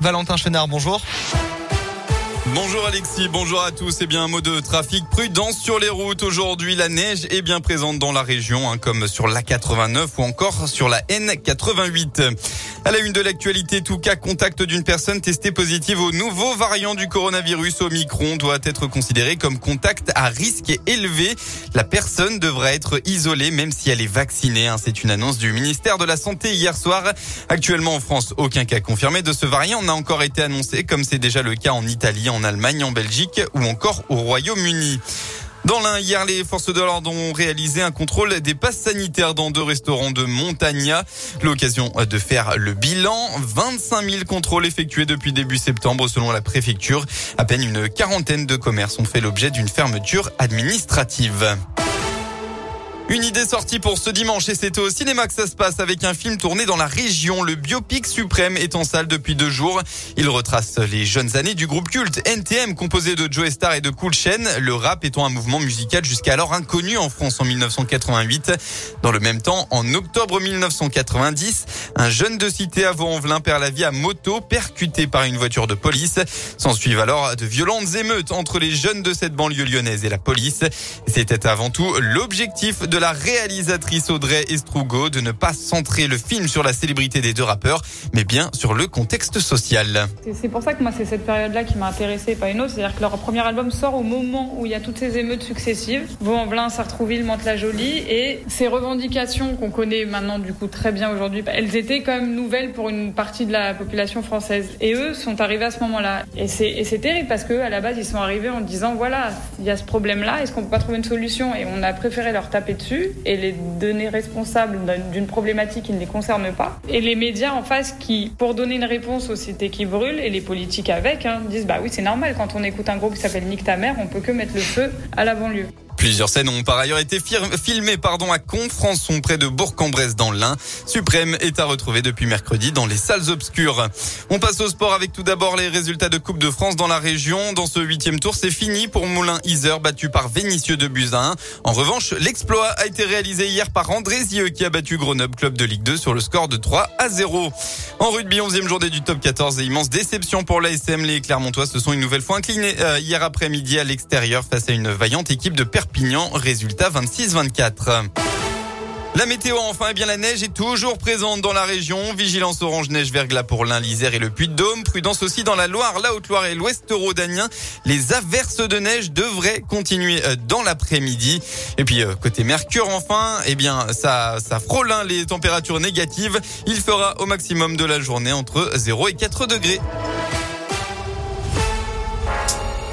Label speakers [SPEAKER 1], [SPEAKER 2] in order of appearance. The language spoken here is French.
[SPEAKER 1] Valentin Chenard, bonjour.
[SPEAKER 2] Bonjour Alexis, bonjour à tous. Et eh bien un mot de trafic, prudence sur les routes. Aujourd'hui, la neige est bien présente dans la région, hein, comme sur la 89 ou encore sur la N88. À la une de l'actualité, tout cas contact d'une personne testée positive au nouveau variant du coronavirus Omicron doit être considéré comme contact à risque élevé. La personne devra être isolée même si elle est vaccinée. Hein. C'est une annonce du ministère de la Santé hier soir. Actuellement en France, aucun cas confirmé de ce variant n'a encore été annoncé comme c'est déjà le cas en Italie, en Allemagne, en Belgique ou encore au Royaume-Uni. Dans l'un, hier, les forces de l'ordre ont réalisé un contrôle des passes sanitaires dans deux restaurants de Montagna. L'occasion de faire le bilan. 25 000 contrôles effectués depuis début septembre selon la préfecture. À peine une quarantaine de commerces ont fait l'objet d'une fermeture administrative. Une idée sortie pour ce dimanche et c'est au cinéma que ça se passe avec un film tourné dans la région. Le biopic suprême est en salle depuis deux jours. Il retrace les jeunes années du groupe culte NTM composé de Joe Star et de Cool Chain. Le rap étant un mouvement musical jusqu'alors inconnu en France en 1988. Dans le même temps, en octobre 1990, un jeune de cité à Vaux-en-Velin perd la vie à moto percuté par une voiture de police. S'en suivent alors de violentes émeutes entre les jeunes de cette banlieue lyonnaise et la police. C'était avant tout l'objectif de la réalisatrice Audrey Estrugo de ne pas centrer le film sur la célébrité des deux rappeurs, mais bien sur le contexte social.
[SPEAKER 3] C'est pour ça que moi, c'est cette période-là qui m'a intéressée, pas une autre. C'est-à-dire que leur premier album sort au moment où il y a toutes ces émeutes successives. Vaux-en-Velin, Sartrouville, Mantes-la-Jolie. Et ces revendications qu'on connaît maintenant, du coup, très bien aujourd'hui, elles étaient quand même nouvelles pour une partie de la population française. Et eux sont arrivés à ce moment-là. Et c'est terrible parce qu'à la base, ils sont arrivés en disant, voilà, il y a ce problème-là, est-ce qu'on peut pas trouver une solution? Et on a préféré leur taper dessus et les donner responsables d'une problématique qui ne les concerne pas. Et les médias en face qui, pour donner une réponse aux cités qui brûlent et les politiques avec, hein, disent bah oui c'est normal quand on écoute un groupe qui s'appelle Nick ta mère, on peut que mettre le feu à la banlieue.
[SPEAKER 2] Plusieurs scènes ont par ailleurs été filmées pardon, à Confrançon, près de Bourg-en-Bresse dans l'Ain. Suprême est à retrouver depuis mercredi dans les salles obscures. On passe au sport avec tout d'abord les résultats de Coupe de France dans la région. Dans ce huitième tour, c'est fini pour Moulin-Iser, battu par Vénitieux de Buzyn. En revanche, l'exploit a été réalisé hier par Andrézieux qui a battu Grenoble, club de Ligue 2, sur le score de 3 à 0. En rugby, 11e journée du top 14 et immense déception pour l'ASM. Les Clermontois se sont une nouvelle fois inclinés euh, hier après-midi à l'extérieur face à une vaillante équipe de Perpignan. Perpignan. Résultat 26-24. La météo enfin, eh bien la neige est toujours présente dans la région. Vigilance orange neige verglas pour l'Ain, l'Isère et le Puy-de-Dôme. Prudence aussi dans la Loire, la Haute-Loire et l'Ouest rhodanien. Les averses de neige devraient continuer euh, dans l'après-midi. Et puis euh, côté Mercure enfin, eh bien ça ça frôle hein, les températures négatives. Il fera au maximum de la journée entre 0 et 4 degrés.